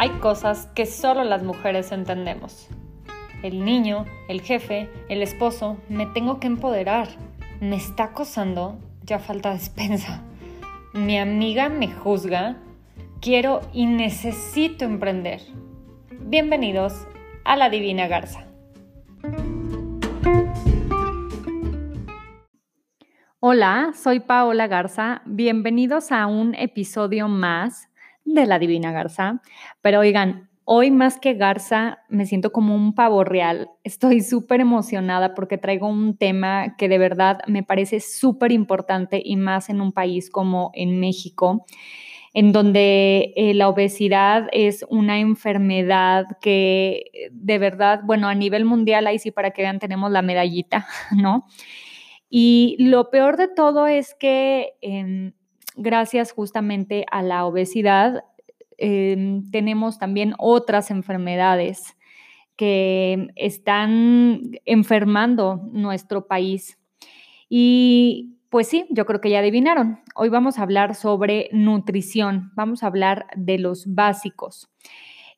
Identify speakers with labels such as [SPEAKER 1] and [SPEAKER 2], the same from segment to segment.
[SPEAKER 1] Hay cosas que solo las mujeres entendemos. El niño, el jefe, el esposo, me tengo que empoderar. Me está acosando, ya falta despensa. Mi amiga me juzga. Quiero y necesito emprender. Bienvenidos a la Divina Garza. Hola, soy Paola Garza. Bienvenidos a un episodio más de la Divina Garza. Pero oigan, hoy más que Garza me siento como un pavo real. Estoy súper emocionada porque traigo un tema que de verdad me parece súper importante y más en un país como en México en donde eh, la obesidad es una enfermedad que de verdad, bueno, a nivel mundial, ahí sí para que vean, tenemos la medallita, ¿no? Y lo peor de todo es que em, gracias justamente a la obesidad, em, tenemos también otras enfermedades que están enfermando nuestro país. Y pues sí, yo creo que ya adivinaron. Hoy vamos a hablar sobre nutrición, vamos a hablar de los básicos.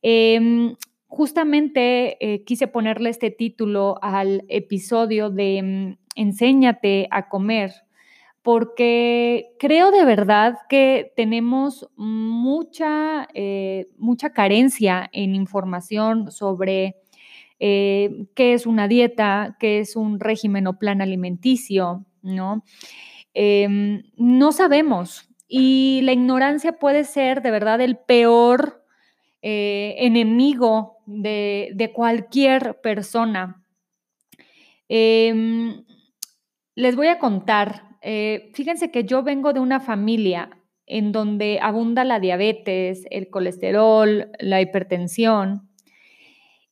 [SPEAKER 1] Em, justamente eh, quise ponerle este título al episodio de mm, Enséñate a comer, porque creo de verdad que tenemos mucha, eh, mucha carencia en información sobre eh, qué es una dieta, qué es un régimen o plan alimenticio, ¿no? Em, no sabemos y la ignorancia puede ser de verdad el peor eh, enemigo de, cualquier persona. Em, les voy a contar eh, fíjense que yo vengo de una familia en donde abunda la diabetes, el colesterol, la hipertensión.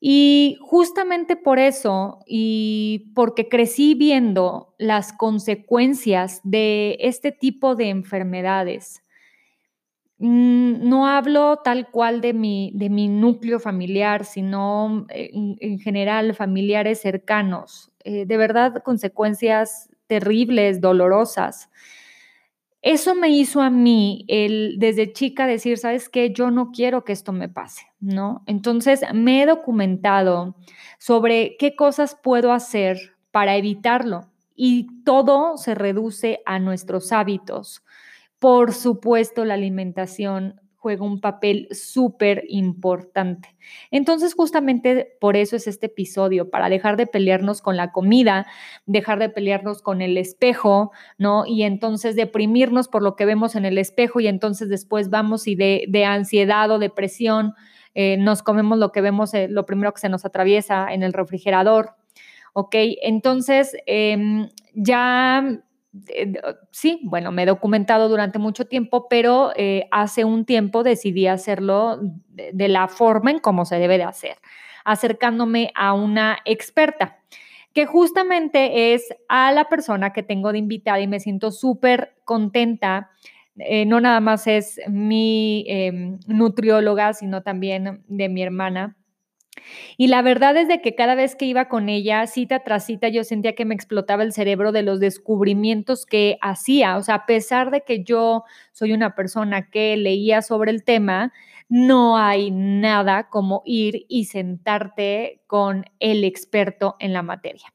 [SPEAKER 1] Y justamente por eso, y porque crecí viendo las consecuencias de este tipo de enfermedades, mm, no hablo tal cual de mi, de mi núcleo familiar, sino en, general familiares cercanos. Eh, de verdad, consecuencias terribles, dolorosas. Eso me hizo a mí el desde chica decir, ¿sabes qué? Yo no quiero que esto me pase, ¿no? Entonces me he documentado sobre qué cosas puedo hacer para evitarlo y todo se reduce a nuestros hábitos. Por supuesto, la alimentación juega un papel súper importante. Entonces, justamente por eso es este episodio, para dejar de pelearnos con la comida, dejar de pelearnos con el espejo, ¿no? Y entonces deprimirnos por lo que vemos en el espejo y entonces después vamos y de, ansiedad o depresión eh, nos comemos lo que vemos, eh, lo primero que se nos atraviesa en el refrigerador, ¿ok? Entonces, em, ya sí, bueno, me he documentado durante mucho tiempo, pero eh, hace un tiempo decidí hacerlo de, la forma en cómo se debe de hacer, acercándome a una experta que justamente es a la persona que tengo de invitada y me siento súper contenta. Eh, no nada más es mi em, nutrióloga, sino también de mi hermana, y la verdad es de que cada vez que iba con ella, cita tras cita, yo sentía que me explotaba el cerebro de los descubrimientos que hacía. O sea, a pesar de que yo soy una persona que leía sobre el tema, no hay nada como ir y sentarte con el experto en la materia.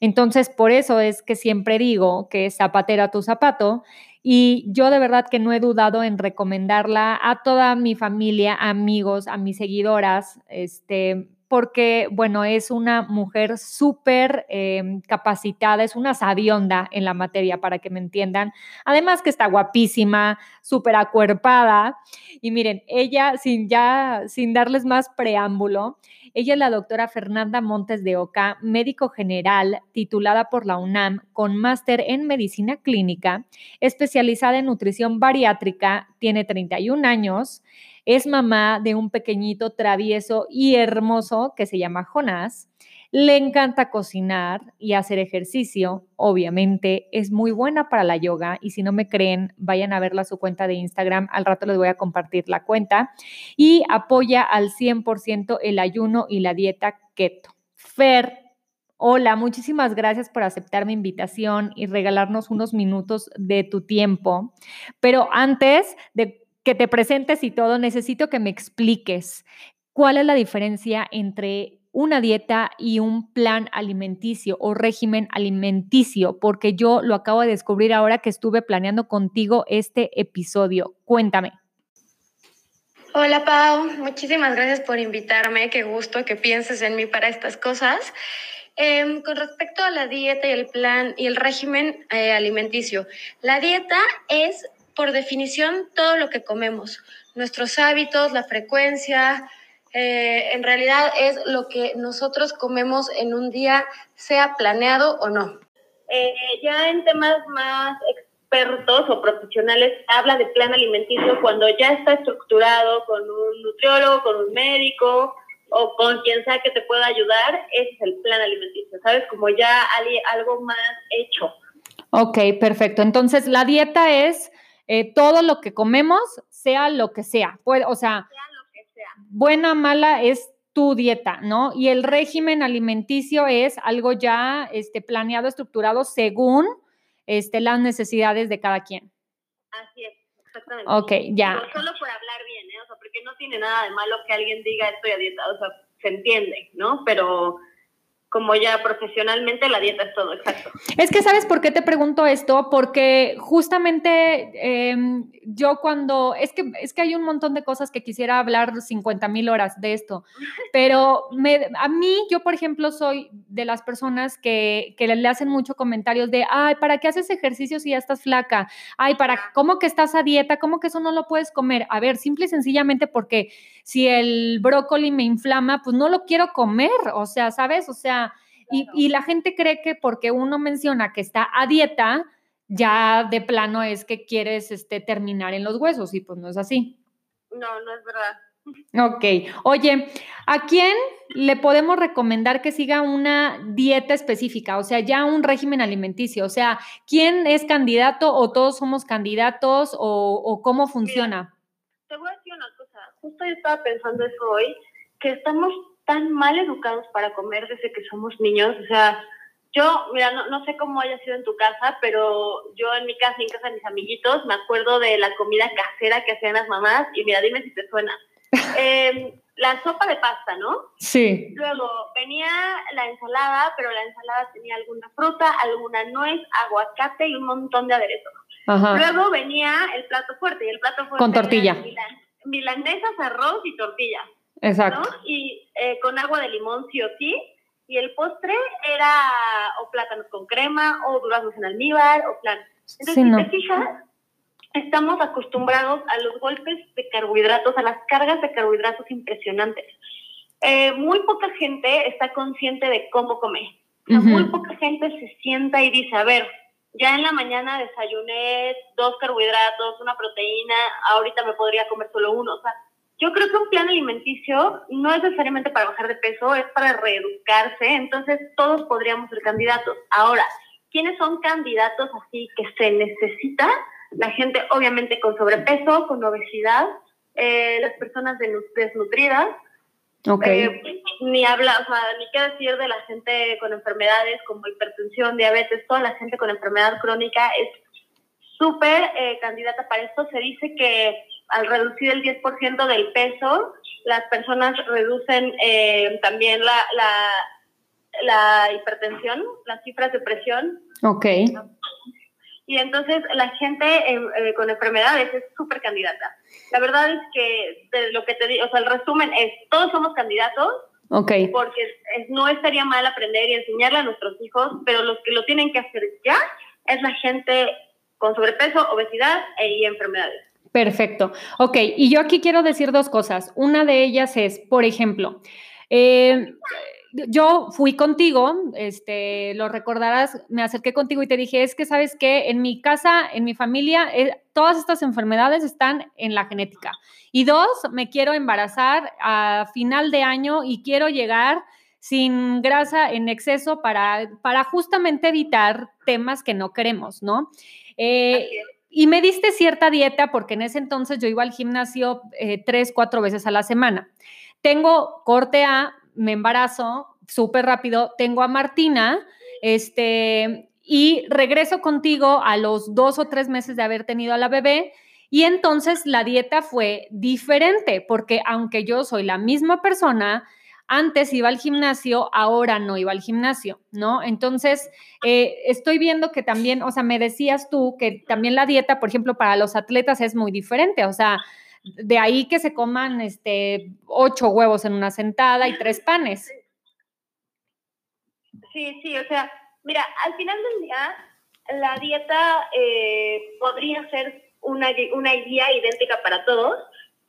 [SPEAKER 1] Entonces, por eso es que siempre digo que zapatera tu zapato y yo de verdad que no he dudado en recomendarla a toda mi familia, amigos, a mis seguidoras, este, porque, bueno, es una mujer súper em, capacitada, es una sabionda en la materia, para que me entiendan. Además que está guapísima, súper acuerpada. Y miren, ella, sin ya, sin darles más preámbulo, ella es la doctora Fernanda Montes de Oca, médico general, titulada por la UNAM, con máster en medicina clínica, especializada en nutrición bariátrica, tiene 31 años, es mamá de un pequeñito travieso y hermoso que se llama Jonás. Le encanta cocinar y hacer ejercicio. Obviamente es muy buena para la yoga y si no me creen, vayan a verla a su cuenta de Instagram. Al rato les voy a compartir la cuenta. Y apoya al 100% el ayuno y la dieta keto. Fer, Hola, muchísimas gracias por aceptar mi invitación y regalarnos unos minutos de tu tiempo. Pero antes de que te presentes y todo, necesito que me expliques cuál es la diferencia entre una dieta y un plan alimenticio o régimen alimenticio, porque yo lo acabo de descubrir ahora que estuve planeando contigo este episodio. Cuéntame.
[SPEAKER 2] Hola Pau, muchísimas gracias por invitarme, qué gusto que pienses en mí para estas cosas. Em, con respecto a la dieta y el plan y el régimen eh, alimenticio, la dieta es por definición todo lo que comemos, nuestros hábitos, la frecuencia, eh, en realidad es lo que nosotros comemos en un día, sea planeado o no. Eh, ya en temas más expertos o profesionales habla de plan alimenticio cuando ya está estructurado con un nutriólogo, con un médico o con quien sea que te pueda ayudar, ese es el plan alimenticio, ¿sabes? Como ya algo más hecho.
[SPEAKER 1] Ok, perfecto. Entonces, la dieta es eh, todo lo que comemos, sea lo que sea. Puede, o sea, buena, mala es tu dieta, ¿no? Y el régimen alimenticio es algo ya este, planeado, estructurado según este, las necesidades de cada quien.
[SPEAKER 2] Así es, exactamente. Ok,
[SPEAKER 1] ya.
[SPEAKER 2] solo por hablar bien, ¿eh? O sea, porque no tiene nada de malo que alguien diga estoy a dieta, o sea, se entiende, ¿no? Pero como ya profesionalmente la dieta es todo, exacto.
[SPEAKER 1] Es que, ¿sabes por qué te pregunto esto? Porque justamente em, yo cuando, es que, es que hay un montón de cosas que quisiera hablar 50 mil horas de esto, pero me, a mí, yo por ejemplo, soy de las personas que, le hacen mucho comentarios de, ay, ¿para qué haces ejercicio si ya estás flaca? Ay, ¿para cómo que estás a dieta? ¿Cómo que eso no lo puedes comer? A ver, simple y sencillamente porque si el brócoli me inflama, pues no lo quiero comer, o sea, ¿sabes? O sea, y, la gente cree que porque uno menciona que está a dieta, ya de plano es que quieres este, terminar en los huesos y pues no es así.
[SPEAKER 2] No, no es verdad.
[SPEAKER 1] Ok. Oye, ¿a quién le podemos recomendar que siga una dieta específica? O sea, ya un régimen alimenticio. O sea, ¿quién es candidato o todos somos candidatos o, cómo funciona?
[SPEAKER 2] te voy a decir una cosa. Justo yo estaba pensando eso hoy, que estamos tan mal educados para comer desde que somos niños. O sea, yo, mira, no, no, sé cómo haya sido en tu casa, pero yo en mi casa en casa de mis amiguitos me acuerdo de la comida casera que hacían las mamás y mira, dime si te suena. Em, la sopa de pasta, ¿no?
[SPEAKER 1] Sí.
[SPEAKER 2] Luego venía la ensalada, pero la ensalada tenía alguna fruta, alguna nuez, aguacate y un montón de aderezos. Luego venía el plato fuerte y el plato fuerte
[SPEAKER 1] con tortilla.
[SPEAKER 2] Milanesas, arroz y tortilla.
[SPEAKER 1] Exacto.
[SPEAKER 2] Y eh, con agua de limón sí o sí. Y el postre era o plátanos con crema o duraznos en almíbar o plan. Entonces, si te fijas, estamos acostumbrados a los golpes de carbohidratos, a las cargas de carbohidratos impresionantes. Eh, muy poca gente está consciente de cómo comer. Muy poca gente se sienta y dice, a ver, ya en la mañana desayuné dos carbohidratos, una proteína, ahorita me podría comer solo uno. O sea, yo creo que un plan alimenticio no es necesariamente para bajar de peso, es para reeducarse, entonces todos podríamos ser candidatos. Ahora, ¿quiénes son candidatos así que se necesita? La gente obviamente con sobrepeso, con obesidad, eh, las personas desnutridas,
[SPEAKER 1] okay.
[SPEAKER 2] Eh, ni habla, o sea, ni qué decir de la gente con enfermedades como hipertensión, diabetes, toda la gente con enfermedad crónica es súper eh, candidata para esto. Se dice que al reducir el 10% del peso, las personas reducen eh, también la, la, la, hipertensión, las cifras de presión.
[SPEAKER 1] Ok.
[SPEAKER 2] Y entonces la gente eh, con enfermedades es súper candidata. La verdad es que de lo que te digo, o sea, el resumen es, todos somos candidatos.
[SPEAKER 1] Ok.
[SPEAKER 2] Porque no estaría mal aprender y enseñarle a nuestros hijos, pero los que lo tienen que hacer ya es la gente con sobrepeso, obesidad e, y enfermedades.
[SPEAKER 1] Perfecto. Ok, y yo aquí quiero decir dos cosas. Una de ellas es, por ejemplo, eh, yo fui contigo, este, lo recordarás, me acerqué contigo y te dije, es que sabes que en mi casa, en mi familia, eh, todas estas enfermedades están en la genética. Y dos, me quiero embarazar a final de año y quiero llegar sin grasa en exceso para, para justamente evitar temas que no queremos, ¿no? Eh, y me diste cierta dieta porque en ese entonces yo iba al gimnasio eh, tres, cuatro veces a la semana. Tengo corte A, me embarazo súper rápido, tengo a Martina, este, y regreso contigo a los dos o tres meses de haber tenido a la bebé Y entonces la dieta fue diferente, porque aunque yo soy la misma persona, antes iba al gimnasio, ahora no iba al gimnasio, ¿no? Entonces, eh, estoy viendo que también, o sea, me decías tú que también la dieta, por ejemplo, para los atletas es muy diferente, o sea, de ahí que se coman este, ocho huevos en una sentada y tres panes.
[SPEAKER 2] Sí, sí, o sea, mira, al final del día, la dieta eh, podría ser una, una guía idéntica para todos,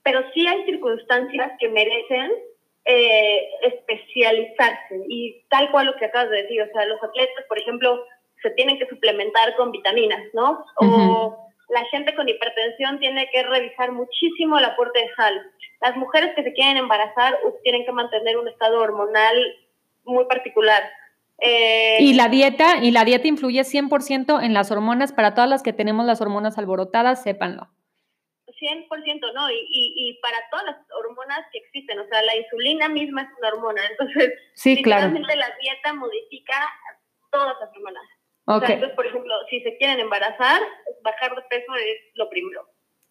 [SPEAKER 2] pero sí hay circunstancias que merecen eh, especializarse y tal cual lo que acabas de decir, o sea, los atletas, por ejemplo, se tienen que suplementar con vitaminas, ¿no? O la gente con hipertensión tiene que revisar muchísimo el aporte de sal. Las mujeres que se quieren embarazar tienen que mantener un estado hormonal muy particular.
[SPEAKER 1] Eh, y la dieta, y la dieta influye 100% en las hormonas, para todas las que tenemos las hormonas alborotadas, sépanlo.
[SPEAKER 2] 100%, ¿no? Y, y, para todas las hormonas que existen, o sea, la insulina misma es una hormona, entonces,
[SPEAKER 1] sí, claro.
[SPEAKER 2] la dieta modifica todas las hormonas. Entonces, por ejemplo, si se quieren embarazar, bajar de peso es lo primero.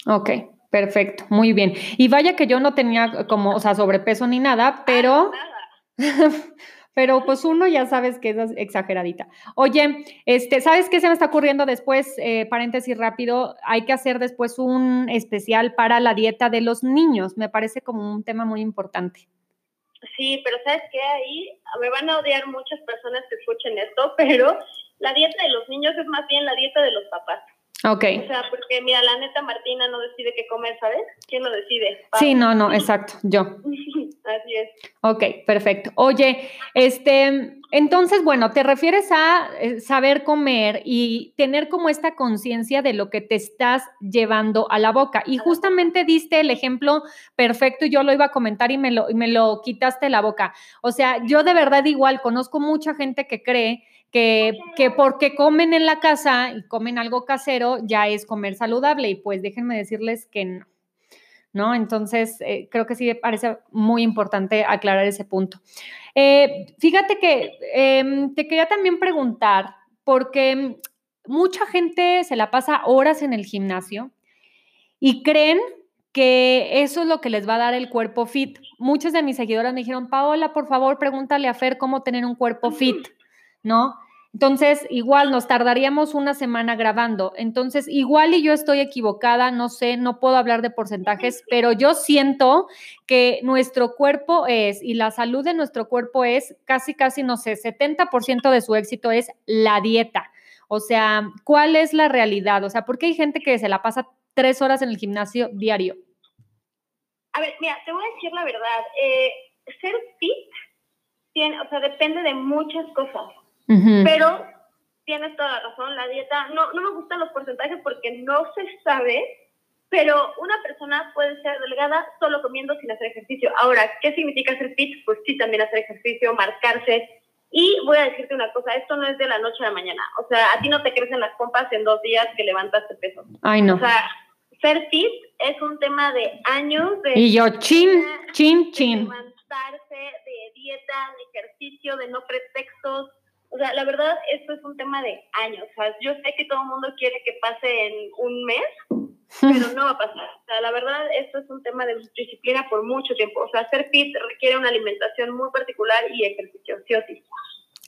[SPEAKER 1] Ok, perfecto, muy bien. Y vaya que yo no tenía como, o sea, sobrepeso ni nada, pero... nada. pero pues uno ya sabes que es exageradita. Oye, este, ¿sabes qué se me está ocurriendo después? Eh, paréntesis rápido, hay que hacer después un especial para la dieta de los niños. Me parece como un tema muy importante.
[SPEAKER 2] Sí, pero ¿sabes qué? Ahí me van a odiar muchas personas que escuchen esto, pero la dieta de los niños es más bien la dieta de los papás.
[SPEAKER 1] Ok.
[SPEAKER 2] O sea, porque mira, la neta Martina no decide qué comer, ¿sabes? ¿Quién lo decide?
[SPEAKER 1] Sí, no, no, exacto, yo.
[SPEAKER 2] Así es.
[SPEAKER 1] Ok, perfecto. Oye, este, entonces, bueno, te refieres a eh, saber comer y tener como esta conciencia de lo que te estás llevando a la boca. Y justamente diste el ejemplo perfecto y yo lo iba a comentar y me lo, y me lo quitaste la boca. O sea, yo de verdad igual conozco mucha gente que cree que, que, porque comen en la casa y comen algo casero ya es comer saludable y pues déjenme decirles que no. ¿No? Entonces, eh, creo que sí me parece muy importante aclarar ese punto. Eh, fíjate que em, te quería también preguntar, porque mucha gente se la pasa horas en el gimnasio y creen que eso es lo que les va a dar el cuerpo fit. Muchas de mis seguidoras me dijeron, Paola, por favor, pregúntale a Fer cómo tener un cuerpo fit. ¿No? Entonces, igual nos tardaríamos una semana grabando. Entonces, igual y yo estoy equivocada, no sé, no puedo hablar de porcentajes, pero yo siento que nuestro cuerpo es, y la salud de nuestro cuerpo es casi, casi, no sé, 70% de su éxito es la dieta. O sea, ¿cuál es la realidad? O sea, ¿por qué hay gente que se la pasa tres horas en el gimnasio diario?
[SPEAKER 2] A ver, mira, te voy a decir la verdad. Eh, ser fit, tiene, o sea, depende de muchas cosas. Pero tienes toda la razón, la dieta, no, no me gustan los porcentajes porque no se sabe, pero una persona puede ser delgada solo comiendo sin hacer ejercicio. Ahora, ¿qué significa ser fit? Pues sí, también hacer ejercicio, marcarse. Y voy a decirte una cosa, esto no es de la noche a la mañana. O sea, a ti no te crecen las pompas en dos días que levantaste peso.
[SPEAKER 1] Ay, no.
[SPEAKER 2] O sea, ser fit es un tema de años de...
[SPEAKER 1] Y yo, chin, chin, chin.
[SPEAKER 2] De levantarse, de dieta, de ejercicio, de no pretextos o sea, la verdad, esto es un tema de años. O sea, yo sé que todo el mundo quiere que pase en un mes, pero no va a pasar. O sea, la verdad, esto es un tema de disciplina por mucho tiempo. O sea, ser fit requiere una alimentación muy particular y ejercicio, sí o sí.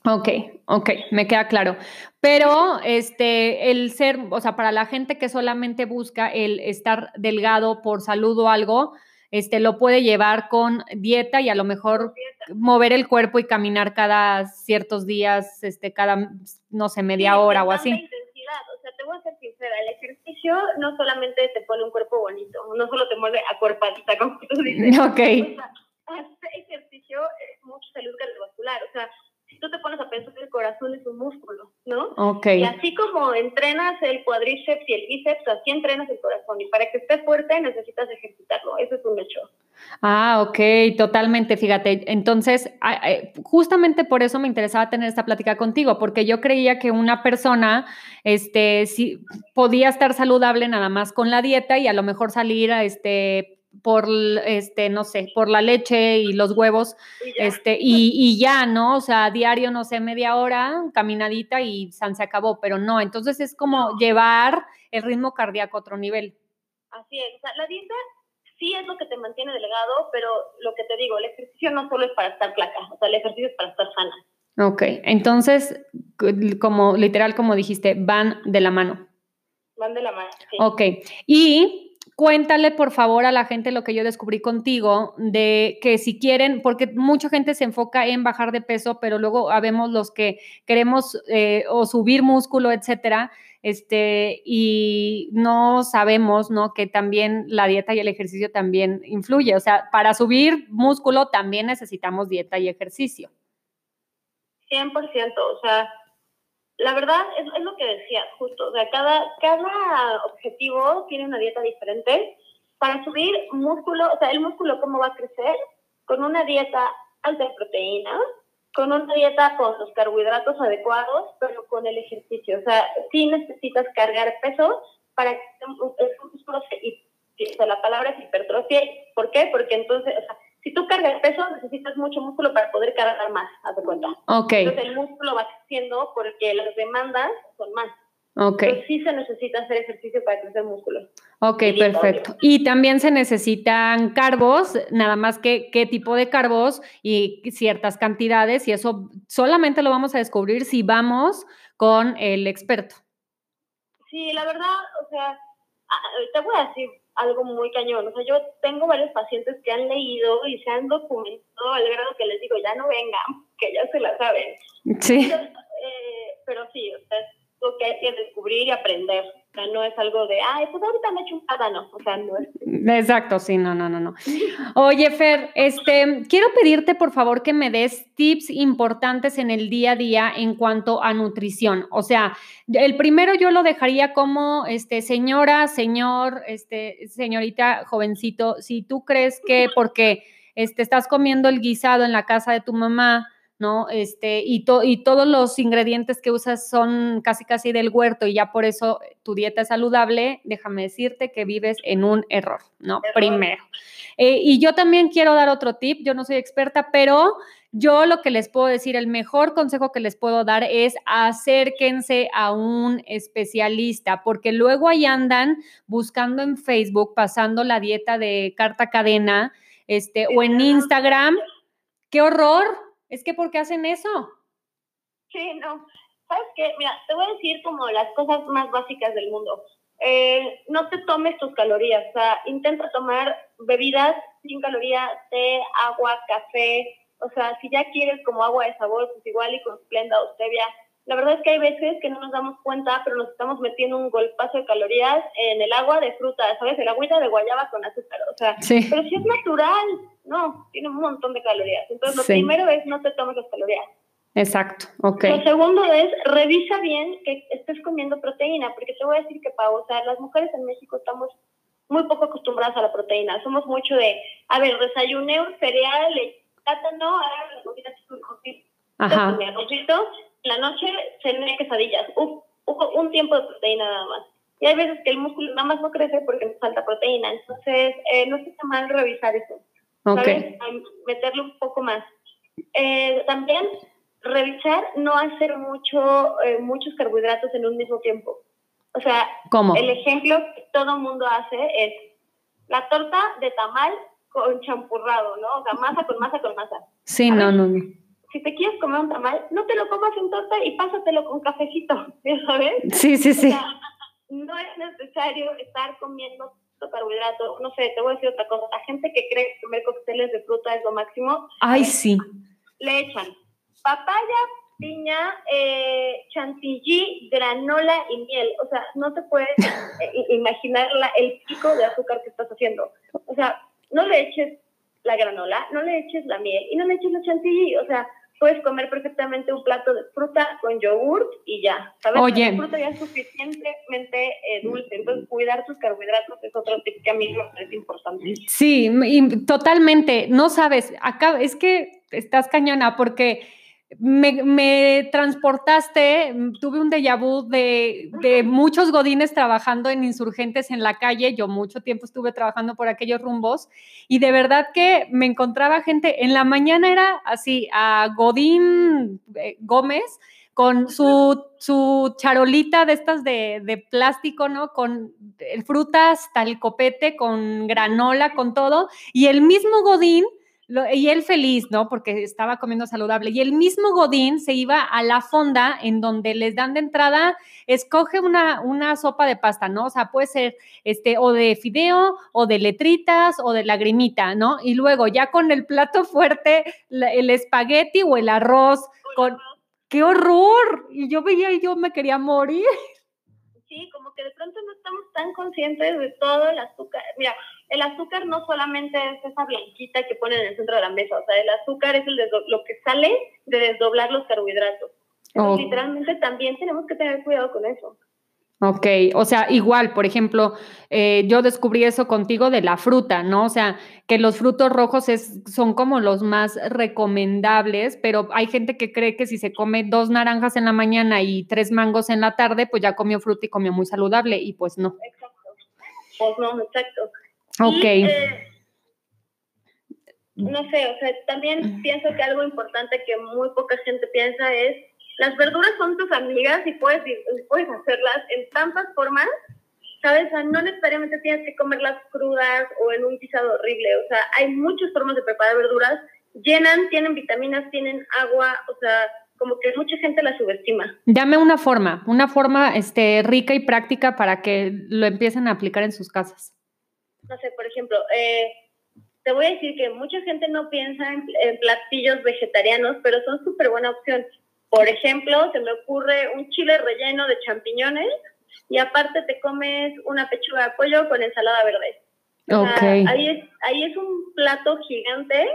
[SPEAKER 1] Ok, ok, me queda claro. Pero este, el ser, o sea, para la gente que solamente busca el estar delgado por salud o algo, este, lo puede llevar con dieta y a lo mejor mover el cuerpo y caminar cada ciertos días, este, cada, no sé, media hora o así.
[SPEAKER 2] Intensidad. O sea, te voy a ser sincera, el ejercicio no solamente te pone un cuerpo bonito, no solo te mueve acuerpadita, como tú dices.
[SPEAKER 1] Ok.
[SPEAKER 2] O sea, hacer ejercicio es mucho salud cardiovascular, o sea, si tú te pones a pensar que el corazón es un músculo, ¿no?
[SPEAKER 1] Ok.
[SPEAKER 2] Y así como entrenas el cuadríceps y el bíceps, así entrenas el corazón. Y para que esté fuerte necesitas ejercitarlo. Eso es un hecho.
[SPEAKER 1] Ah, ok, totalmente. Fíjate, entonces, justamente por eso me interesaba tener esta plática contigo, porque yo creía que una persona, este, sí, podía estar saludable nada más con la dieta y a lo mejor salir a este por este, no sé, por la leche y los huevos, y este, y, ya, ¿no? O sea, diario, no sé, media hora, caminadita y se acabó, pero no, entonces es como llevar el ritmo cardíaco a otro nivel.
[SPEAKER 2] Así es, o sea, la dieta sí es lo que te mantiene delgado, pero lo que te digo, el ejercicio no solo es para estar placa, o sea, el ejercicio es para estar sana.
[SPEAKER 1] Ok, entonces, como literal, como dijiste, van de la mano.
[SPEAKER 2] Van de la mano. Sí.
[SPEAKER 1] Ok, y cuéntale por favor a la gente lo que yo descubrí contigo, de que si quieren, porque mucha gente se enfoca en bajar de peso, pero luego habemos los que queremos eh, o subir músculo, etcétera, este, y no sabemos, ¿no? Que también la dieta y el ejercicio también influye. O sea, para subir músculo también necesitamos dieta y ejercicio.
[SPEAKER 2] 100%, o sea, la verdad es, es, lo que decía, justo, o sea, cada, cada objetivo tiene una dieta diferente. Para subir músculo, o sea, el músculo, ¿cómo va a crecer? Con una dieta alta en proteínas, con una dieta con los carbohidratos adecuados, pero con el ejercicio. O sea, sí necesitas cargar peso para que el músculo se, o sea, la palabra es hipertrofia. ¿Por qué? Porque entonces, o sea, si tú cargas peso, necesitas mucho músculo para poder cargar más, haz de cuenta.
[SPEAKER 1] Ok.
[SPEAKER 2] Entonces el músculo va creciendo porque las demandas son más.
[SPEAKER 1] Ok.
[SPEAKER 2] Entonces sí se necesita hacer ejercicio para crecer músculo.
[SPEAKER 1] Ok, perfecto. Y también se necesitan carbos, nada más que qué tipo de carbos y ciertas cantidades, y eso solamente lo vamos a descubrir si vamos con el experto.
[SPEAKER 2] Sí, la verdad, o sea, te voy a decir algo muy cañón. O sea, yo tengo varios pacientes que han leído y se han documentado al grado que les digo, ya no vengan, que ya se la saben.
[SPEAKER 1] Sí.
[SPEAKER 2] eh, pero sí, o sea, es lo que hay que descubrir y aprender. Sea, no es algo de, ay, pues ahorita me he hecho un no. O sea, no es.
[SPEAKER 1] Exacto, sí, no, no, no, no. Oye, Fer, este, quiero pedirte por favor que me des tips importantes en el día a día en cuanto a nutrición. O sea, el primero yo lo dejaría como, este, señora, señor, este, señorita, jovencito, si tú crees que porque este, estás comiendo el guisado en la casa de tu mamá, ¿no? Este, y, y todos los ingredientes que usas son casi casi del huerto y ya por eso tu dieta es saludable, déjame decirte que vives en un error, ¿no? Primero. Eh, y yo también quiero dar otro tip, yo no soy experta, pero yo lo que les puedo decir, el mejor consejo que les puedo dar es acérquense a un especialista, porque luego ahí andan buscando en Facebook, pasando la dieta de carta cadena, este, o en Instagram. ¡Qué horror! Es que ¿por qué hacen eso?
[SPEAKER 2] Sí, no. ¿Sabes qué? Mira, te voy a decir como las cosas más básicas del mundo. Eh, no te tomes tus calorías, o sea, intenta tomar bebidas sin calorías, té, agua, café, o sea, si ya quieres como agua de sabor, pues igual y con Splenda o Stevia. La verdad es que hay veces que no nos damos cuenta, pero nos estamos metiendo un golpazo de calorías en el agua de fruta, ¿sabes? El agüita de guayaba con azúcar, o sea, sí. pero si es natural, no, tiene un montón de calorías. Entonces, lo sí. primero es no te tomes las calorías.
[SPEAKER 1] Exacto, ok.
[SPEAKER 2] Lo segundo es revisa bien que estés comiendo proteína, porque te voy a decir que, Pau, o sea, las mujeres en México estamos muy poco acostumbradas a la proteína. Somos mucho de, a ver, desayuné un cereal, plátano, ahora la comida
[SPEAKER 1] Ajá.
[SPEAKER 2] La noche cené quesadillas. Uf, un tiempo de proteína nada más. Y hay veces que el músculo nada más no crece porque nos falta proteína. Entonces, eh, no está mal revisar eso.
[SPEAKER 1] Okay.
[SPEAKER 2] ¿sabes? Meterle un poco más. Eh, también revisar no hacer mucho, eh, muchos carbohidratos en un mismo tiempo. O sea,
[SPEAKER 1] ¿Cómo?
[SPEAKER 2] el ejemplo que todo el mundo hace es la torta de tamal con champurrado, ¿no? O sea, masa con masa con masa.
[SPEAKER 1] Sí, no, no, no.
[SPEAKER 2] Si te quieres comer un tamal, no te lo comas en torta y pásatelo con cafecito, ¿sabes?
[SPEAKER 1] Sí, sí, sí.
[SPEAKER 2] O sea, no es necesario estar comiendo carbohidrato. No sé, te voy a decir otra cosa. La gente que cree que comer cócteles de fruta es lo máximo.
[SPEAKER 1] Ay, sí.
[SPEAKER 2] Le echan papaya, piña, eh, chantilly, granola y miel. O sea, no te puedes imaginar la, el pico de azúcar que estás haciendo. O sea, no le eches la granola, no le eches la miel y no le eches la chantilly. O sea, puedes comer perfectamente un plato de fruta con yogurt y ya. ¿Sabes?
[SPEAKER 1] Oye.
[SPEAKER 2] La fruta ya es suficientemente eh, dulce. Entonces, cuidar tus carbohidratos es otro tip que a mí me parece importante.
[SPEAKER 1] Sí, y totalmente. No sabes, acá es que estás cañona porque me, me, transportaste, tuve un déjà vu de, de, muchos godines trabajando en insurgentes en la calle, yo mucho tiempo estuve trabajando por aquellos rumbos y de verdad que me encontraba gente, en la mañana era así, a Godín eh, Gómez con su, su charolita de estas de, de plástico, ¿no? Con frutas, tal copete, con granola, con todo. Y el mismo Godín y él feliz, ¿no? Porque estaba comiendo saludable. Y el mismo Godín se iba a la fonda en donde les dan de entrada, escoge una, una sopa de pasta, ¿no? O sea, puede ser este, o de fideo, o de letritas, o de lagrimita, ¿no? Y luego ya con el plato fuerte, el espagueti o el arroz, con... ¡Qué horror! Y yo veía y yo me quería morir.
[SPEAKER 2] Sí, como que de pronto no estamos tan conscientes de todo el azúcar. Mira, el azúcar no solamente es esa blanquita que ponen en el centro de la mesa, o sea, el azúcar es el lo que sale de desdoblar los carbohidratos. Literalmente también tenemos que tener cuidado con eso.
[SPEAKER 1] Ok, o sea, igual, por ejemplo, eh, yo descubrí eso contigo de la fruta, ¿no? O sea, que los frutos rojos es, son como los más recomendables, pero hay gente que cree que si se come dos naranjas en la mañana y tres mangos en la tarde, pues ya comió fruta y comió muy saludable, y pues no.
[SPEAKER 2] Exacto. Pues no, exacto.
[SPEAKER 1] Ok. Eh,
[SPEAKER 2] no sé, o sea, también pienso que algo importante que muy poca gente piensa es, las verduras son tus amigas y puedes, puedes hacerlas en tantas formas, ¿sabes? no necesariamente tienes que comerlas crudas o en un guisado horrible, o sea, hay muchas formas de preparar verduras, llenan, tienen vitaminas, tienen agua, o sea, como que mucha gente las subestima.
[SPEAKER 1] Dame una forma, una forma este, rica y práctica para que lo empiecen a aplicar en sus casas
[SPEAKER 2] no sé, por ejemplo, eh, te voy a decir que mucha gente no piensa en, platillos vegetarianos, pero son súper buena opción. Por ejemplo, se me ocurre un chile relleno de champiñones y aparte te comes una pechuga de pollo con ensalada verde.
[SPEAKER 1] Okay.
[SPEAKER 2] ahí, es, ahí es un plato gigante,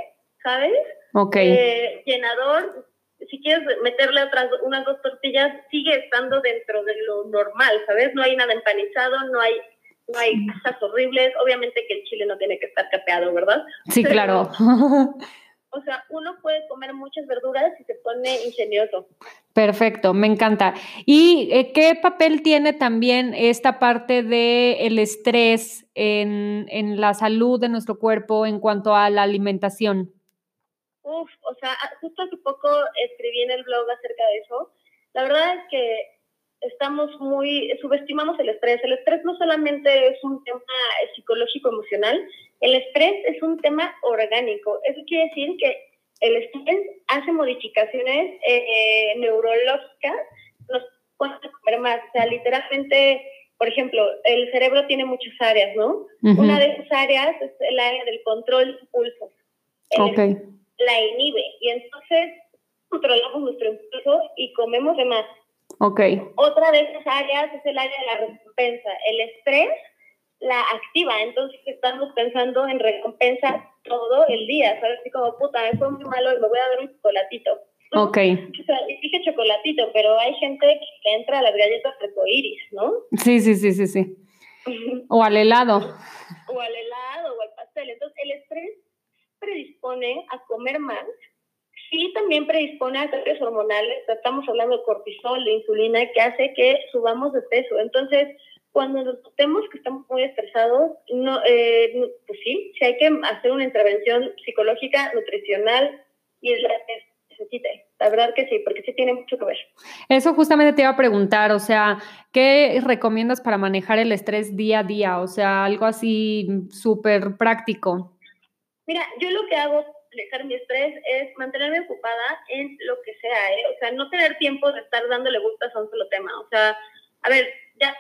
[SPEAKER 2] ¿sabes?
[SPEAKER 1] Ok.
[SPEAKER 2] Eh, llenador. Si quieres meterle otras unas dos tortillas, sigue estando dentro de lo normal, ¿sabes? No hay nada empanizado, no hay no hay cosas horribles. Obviamente que el chile no tiene que estar capeado, ¿verdad?
[SPEAKER 1] Sí, claro.
[SPEAKER 2] O sea, uno puede comer muchas verduras y se pone ingenioso.
[SPEAKER 1] Perfecto, me encanta. ¿Y eh, qué papel tiene también esta parte del el estrés en, en la salud de nuestro cuerpo en cuanto a la alimentación?
[SPEAKER 2] Uf, o sea, justo hace poco escribí en el blog acerca de eso. La verdad es que estamos muy, subestimamos el estrés. El estrés no solamente es un tema psicológico emocional, el estrés es un tema orgánico. Eso quiere decir que el estrés hace modificaciones eh, neurológicas, nos puede comer más. O sea, literalmente, por ejemplo, el cerebro tiene muchas áreas, ¿no? Una de esas áreas es el área del control de impulsos.
[SPEAKER 1] Okay.
[SPEAKER 2] La inhibe. Y entonces controlamos nuestro impulso y comemos de más.
[SPEAKER 1] Ok.
[SPEAKER 2] Otra de esas áreas es el área de la recompensa. El estrés la activa, entonces estamos pensando en recompensa todo el día, ¿sabes? Así como, puta, me fue muy malo y me voy a dar un chocolatito.
[SPEAKER 1] Ok.
[SPEAKER 2] O sea, dije chocolatito, pero hay gente que entra a las galletas arcoíris, ¿no?
[SPEAKER 1] Sí, sí, sí, sí, sí. o al helado.
[SPEAKER 2] O al helado, o al pastel. Entonces, el estrés predispone a comer más sí también predispone a cambios hormonales, estamos hablando de cortisol, de insulina, que hace que subamos de peso. Entonces, cuando nos notemos que estamos muy estresados, no, eh, pues sí, sí hay que hacer una intervención psicológica, nutricional y es la que necesite. La verdad que sí, porque sí tiene mucho que ver.
[SPEAKER 1] Eso justamente te iba a preguntar, o sea, ¿qué recomiendas para manejar el estrés día a día? O sea, algo así súper práctico.
[SPEAKER 2] Mira, yo lo que hago dejar mi estrés es mantenerme ocupada en lo que sea, ¿eh? O sea, no tener tiempo de estar dándole gustas a un solo tema. O sea, a ver, ya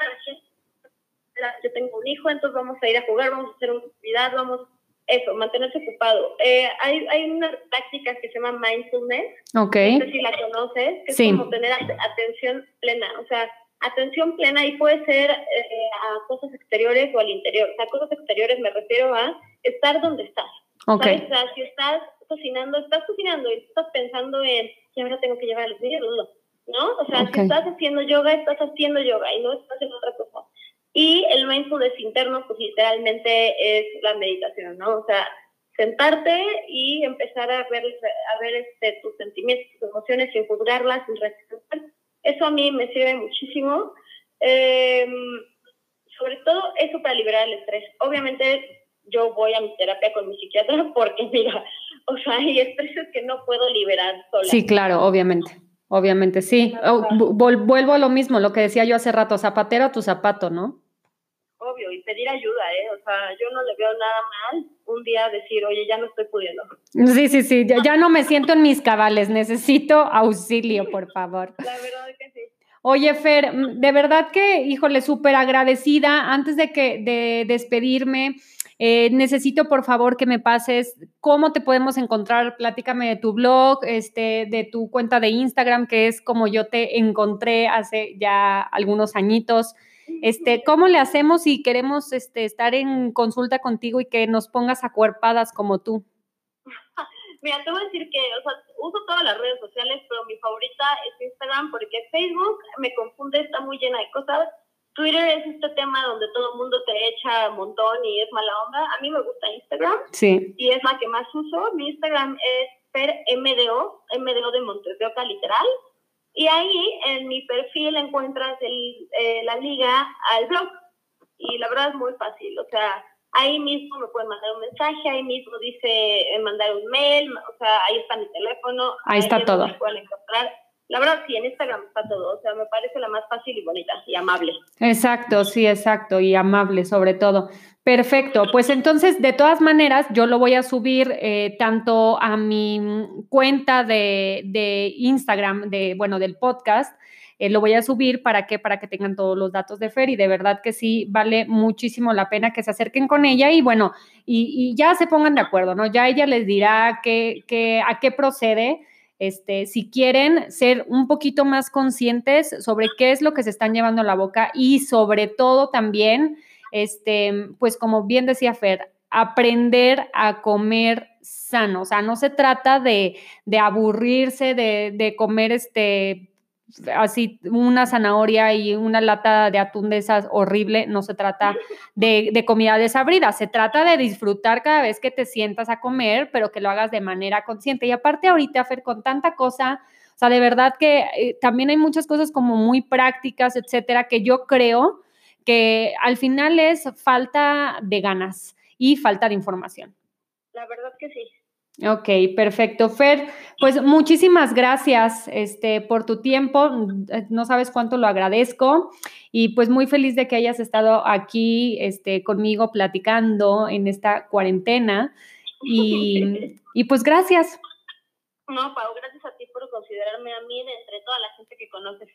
[SPEAKER 2] yo tengo un hijo, entonces vamos a ir a jugar, vamos a hacer una actividad, vamos, eso, mantenerse ocupado. Eh, hay, hay una práctica que se llama mindfulness,
[SPEAKER 1] ok
[SPEAKER 2] no sé si la conoces, que es como tener atención plena, o sea, atención plena y puede ser eh, a cosas exteriores o al interior. O sea, cosas exteriores me refiero a estar donde estás.
[SPEAKER 1] Okay.
[SPEAKER 2] O sea, si estás cocinando, estás cocinando y estás pensando en, que ahora tengo que llevar a los niños, ¿no? O sea, si estás haciendo yoga, estás haciendo yoga y no estás haciendo otra cosa. Y el mindfulness interno, pues literalmente es la meditación, ¿no? O sea, sentarte y empezar a ver, a ver este, tus sentimientos, tus emociones sin juzgarlas, sin respetar. Eso a mí me sirve muchísimo. Eh, sobre todo eso para liberar el estrés. Obviamente yo voy a mi terapia con mi psiquiatra porque, mira, o sea, hay estreses que no puedo liberar sola.
[SPEAKER 1] Sí, claro, obviamente. Obviamente, sí. Oh, vuelvo a lo mismo, lo que decía yo hace rato, zapatero a tu zapato, ¿no?
[SPEAKER 2] Obvio, y pedir ayuda, ¿eh? O sea, yo no le veo nada mal un día decir, oye, ya no estoy pudiendo.
[SPEAKER 1] Sí, sí, sí, ya, no me siento en mis cabales, necesito auxilio, por favor.
[SPEAKER 2] La verdad es que sí.
[SPEAKER 1] Oye, Fer, de verdad que, híjole, súper agradecida. Antes de que de despedirme, eh, necesito por favor que me pases cómo te podemos encontrar. Platícame de tu blog, este, de tu cuenta de Instagram, que es como yo te encontré hace ya algunos añitos. Este, ¿cómo le hacemos si queremos este, estar en consulta contigo y que nos pongas acuerpadas como tú?
[SPEAKER 2] Mira, te voy a decir que, o sea, uso todas las redes sociales, pero mi favorita es Instagram porque Facebook me confunde, está muy llena de cosas Twitter es este tema donde todo el mundo te echa un montón y es mala onda. A mí me gusta Instagram.
[SPEAKER 1] Sí.
[SPEAKER 2] Y es la que más uso. Mi Instagram es permdo, MDO de Montes de Oca, literal. Y ahí en mi perfil encuentras el, eh, la liga al blog. Y la verdad es muy fácil. O sea, ahí mismo me pueden mandar un mensaje, ahí mismo dice eh, mandar un mail, o sea, ahí está mi teléfono.
[SPEAKER 1] Ahí, está todo.
[SPEAKER 2] Me pueden encontrar. La verdad, sí, en Instagram está todo. O sea, me parece la más fácil y bonita y amable.
[SPEAKER 1] Exacto, sí, exacto. Y amable sobre todo. Perfecto. Pues entonces, de todas maneras, yo lo voy a subir eh, tanto a mi cuenta de, Instagram, de, bueno, del podcast. Eh, lo voy a subir para que, para que tengan todos los datos de Fer y de verdad que sí vale muchísimo la pena que se acerquen con ella y bueno, y, ya se pongan de acuerdo, ¿no? Ya ella les dirá qué, qué, a qué procede este, si quieren ser un poquito más conscientes sobre qué es lo que se están llevando a la boca y sobre todo también, este, pues como bien decía Fer, aprender a comer sano. O sea, no se trata de, de aburrirse, de, de comer este así una zanahoria y una lata de atún de esas horrible, no se trata de, comida desabrida, se trata de disfrutar cada vez que te sientas a comer, pero que lo hagas de manera consciente. Y aparte ahorita, Fer, con tanta cosa, o sea, de verdad que eh, también hay muchas cosas como muy prácticas, etcétera, que yo creo que al final es falta de ganas y falta de información.
[SPEAKER 2] La verdad que sí.
[SPEAKER 1] Ok, perfecto. Fer, pues muchísimas gracias este, por tu tiempo. No sabes cuánto lo agradezco. Y pues muy feliz de que hayas estado aquí este, conmigo platicando en esta cuarentena. Y, y pues gracias.
[SPEAKER 2] No, Pau, gracias a ti por considerarme a mí de entre toda la gente que conoces.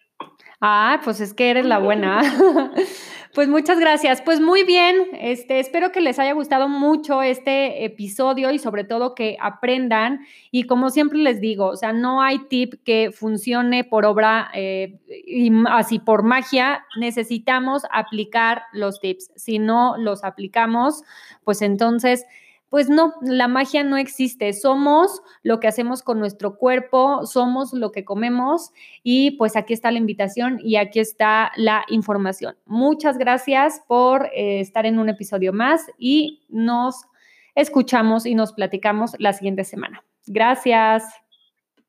[SPEAKER 1] Ah, pues es que eres la buena. pues muchas gracias. Pues muy bien, este, espero que les haya gustado mucho este episodio y sobre todo que aprendan. Y como siempre les digo, o sea, no hay tip que funcione por obra eh, y así por magia. Necesitamos aplicar los tips. Si no los aplicamos, pues entonces pues no, la magia no existe. Somos lo que hacemos con nuestro cuerpo, somos lo que comemos y pues aquí está la invitación y aquí está la información. Muchas gracias por eh, estar en un episodio más y nos escuchamos y nos platicamos la siguiente semana. Gracias.